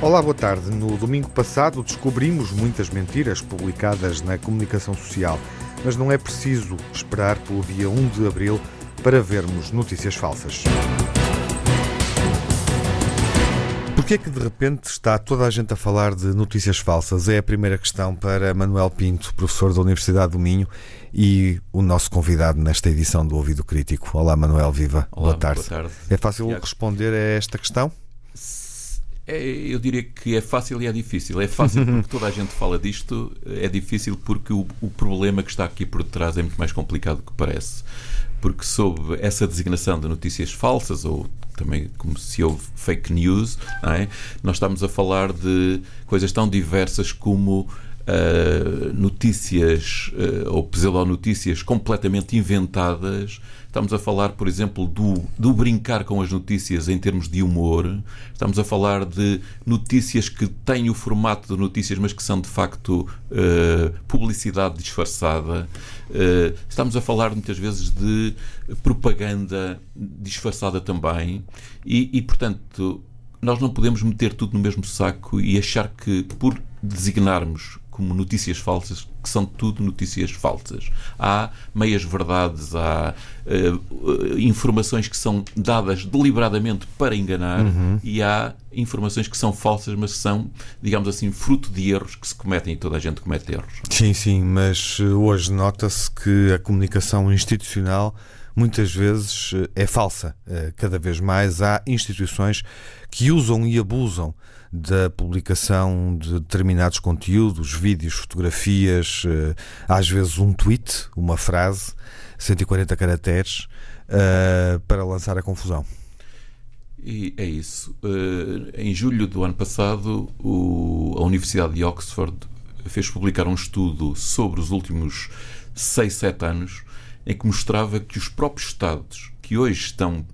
Olá, boa tarde. No domingo passado descobrimos muitas mentiras publicadas na comunicação social, mas não é preciso esperar pelo dia 1 de abril para vermos notícias falsas. Porquê é que de repente está toda a gente a falar de notícias falsas? É a primeira questão para Manuel Pinto, professor da Universidade do Minho e o nosso convidado nesta edição do Ouvido Crítico. Olá, Manuel, viva. Olá, boa, tarde. boa tarde. É fácil responder a esta questão? É, eu diria que é fácil e é difícil. É fácil porque toda a gente fala disto, é difícil porque o, o problema que está aqui por detrás é muito mais complicado do que parece. Porque sob essa designação de notícias falsas, ou também como se houve fake news, é? nós estamos a falar de coisas tão diversas como Uh, notícias uh, ou pseudonotícias completamente inventadas. Estamos a falar, por exemplo, do, do brincar com as notícias em termos de humor. Estamos a falar de notícias que têm o formato de notícias, mas que são de facto uh, publicidade disfarçada. estamos a falar muitas vezes de propaganda disfarçada também. E, e portanto, nós não podemos meter tudo no mesmo saco e achar que por designarmos como notícias falsas, que são tudo notícias falsas. Há meias verdades, há uh, informações que são dadas deliberadamente para enganar uhum. e há informações que são falsas, mas são, digamos assim, fruto de erros que se cometem e toda a gente comete erros. Sim, sim, mas eh, hoje nota-se que a comunicação institucional muitas vezes é falsa. Cada vez mais há instituições que usam e abusam da publicação de determinados conteúdos, vídeos, fotografias, eh, às vezes um tweet, uma frase, 140 caracteres, para lançar a confusão. E é isso. Em julho do ano passado, a Universidade de Oxford fez publicar um estudo sobre os últimos 6, 7 anos, em que mostrava que os próprios Estados que hoje estão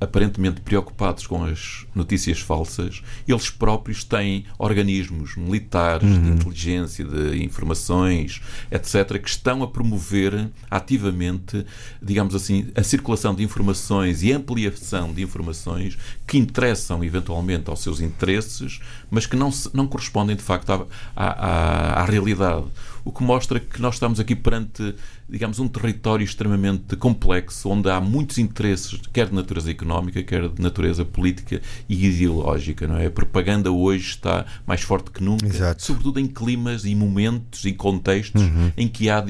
aparentemente preocupados com as notícias falsas, eles próprios têm organismos militares, uhum. de inteligência, de informações, etc., que estão a promover ativamente, digamos assim, a circulação de informações e ampliação de informações que interessam eventualmente aos seus interesses, mas que não, não correspondem de facto à, à, à realidade o que mostra que nós estamos aqui perante, digamos, um território extremamente complexo, onde há muitos interesses, quer de natureza económica, quer de natureza política e ideológica. Não é? A propaganda hoje está mais forte que nunca, Exato. sobretudo em climas e momentos e contextos uhum. em que há,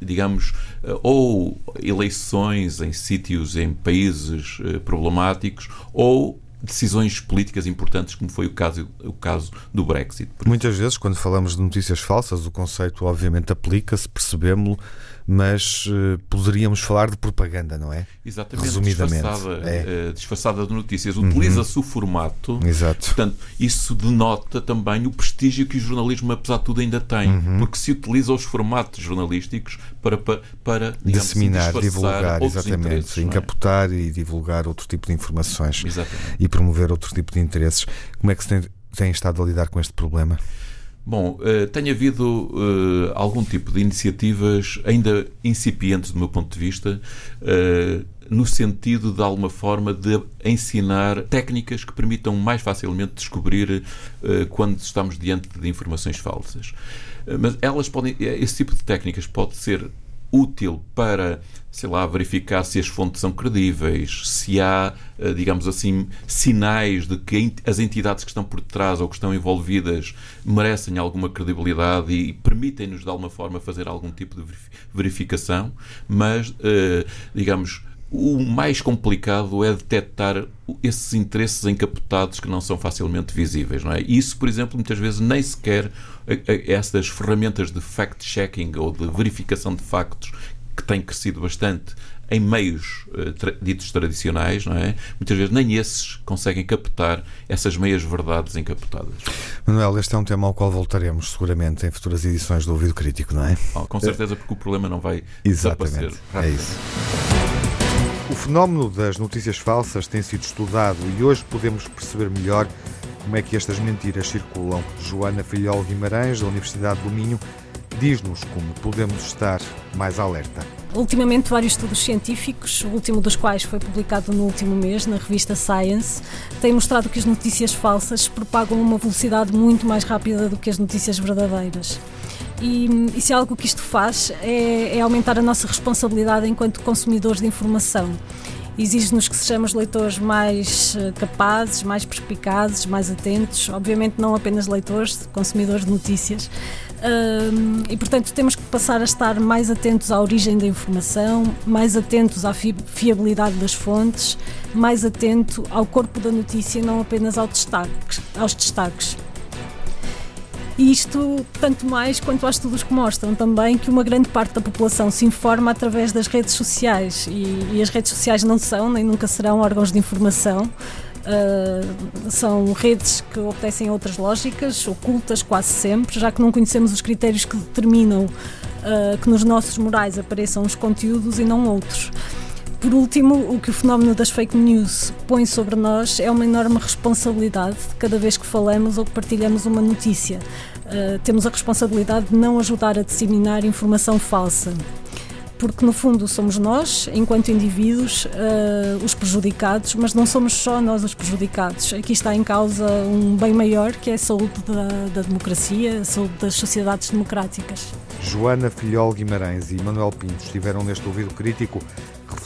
digamos, eh, ou eleições em sítios, em países eh, problemáticos, ou decisões políticas importantes, como foi o caso, o caso do Brexit. Muitas vezes, quando falamos de notícias falsas, o conceito obviamente aplica-se, percebemos-lo, mas uh, poderíamos falar de propaganda, não é? Exatamente, Resumidamente. Disfarçada, é. uh, disfarçada de notícias. Uhum. Utiliza-se uhum. o formato. Exato. Portanto, isso denota também o prestígio que o jornalismo, apesar de tudo, ainda tem. Uhum. Porque se utiliza os formatos jornalísticos para, para, para digamos, assim, disseminar, divulgar, exatamente, é? e divulgar outro tipo de informações exatamente. e promover outro tipo de interesses. Como é que se tem, tem estado a lidar com este problema? Bom, uh, tem havido uh, algum tipo de iniciativas ainda incipientes do meu ponto de vista, uh, no sentido de alguma forma de ensinar técnicas que permitam mais facilmente descobrir quando estamos diante de informações falsas. mas elas podem, esse tipo de técnicas pode ser útil para, sei lá, verificar se as fontes são credíveis, se há, eh, digamos assim, sinais de que as entidades que estão por detrás ou que estão envolvidas merecem alguma credibilidade e permitem-nos, de alguma forma, fazer algum tipo de verificação, mas, eh, digamos, o mais complicado é detectar esses interesses encapotados que não são facilmente visíveis. Não é? Isso, por exemplo, muitas vezes nem sequer essas ferramentas de fact-checking ou de verificação de factos que têm crescido bastante em meios uh, tra ditos tradicionais, não é? Muitas vezes nem esses conseguem captar essas meias verdades encapotadas. Manuel, este é um tema ao qual voltaremos seguramente em futuras edições do Ouvido Crítico, não é? Oh, com certeza, porque o problema não vai Exatamente. desaparecer. É isso. Fenómeno das notícias falsas tem sido estudado e hoje podemos perceber melhor como é que estas mentiras circulam. Joana Filhol Guimarães, da Universidade do Minho, diz-nos como podemos estar mais alerta. ultimamente vários estudos científicos, o último dos quais foi publicado no último mês na revista Science, têm mostrado que as notícias falsas propagam uma velocidade muito mais rápida do que as notícias verdadeiras. E, e se algo que isto faz é, é aumentar a nossa responsabilidade enquanto consumidores de informação exige-nos que sejamos leitores mais eh, capazes, mais perspicazes, mais atentos, obviamente não apenas leitores, consumidores de notícias. e portanto temos que passar a estar mais atentos à origem da informação, mais atentos à fiabilidade das fontes, mais atento ao corpo da notícia, não apenas ao destaque, aos destaques. E isto tanto mais quanto há estudos que mostram também que uma grande parte da população se informa através das redes sociais e, e as redes sociais não são nem nunca serão órgãos de informação. Uh, são redes que obedecem a outras lógicas, ocultas quase sempre, já que não conhecemos os critérios que determinam uh, que nos nossos morais apareçam os conteúdos e não outros. Por último, o que o fenómeno das fake news põe sobre nós é uma enorme responsabilidade cada vez que falamos ou que partilhamos uma notícia. Uh, temos a responsabilidade de não ajudar a disseminar informação falsa. Porque, no fundo, somos nós, enquanto indivíduos, uh, os prejudicados, mas não somos só nós os prejudicados. Aqui está em causa um bem maior que é a saúde da, da democracia, a saúde das sociedades democráticas. Joana Filhol Guimarães e Manuel Pinto estiveram neste ouvido crítico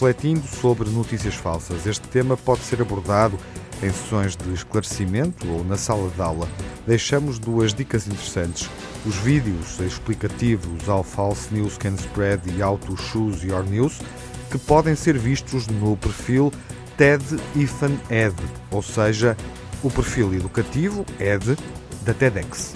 refletindo sobre notícias falsas. Este tema pode ser abordado em sessões de esclarecimento ou na sala de aula. Deixamos duas dicas interessantes. Os vídeos explicativos ao False News Can Spread e How to Choose Your News, que podem ser vistos no perfil TED IFAN ED, ou seja, o perfil educativo ED da TEDx.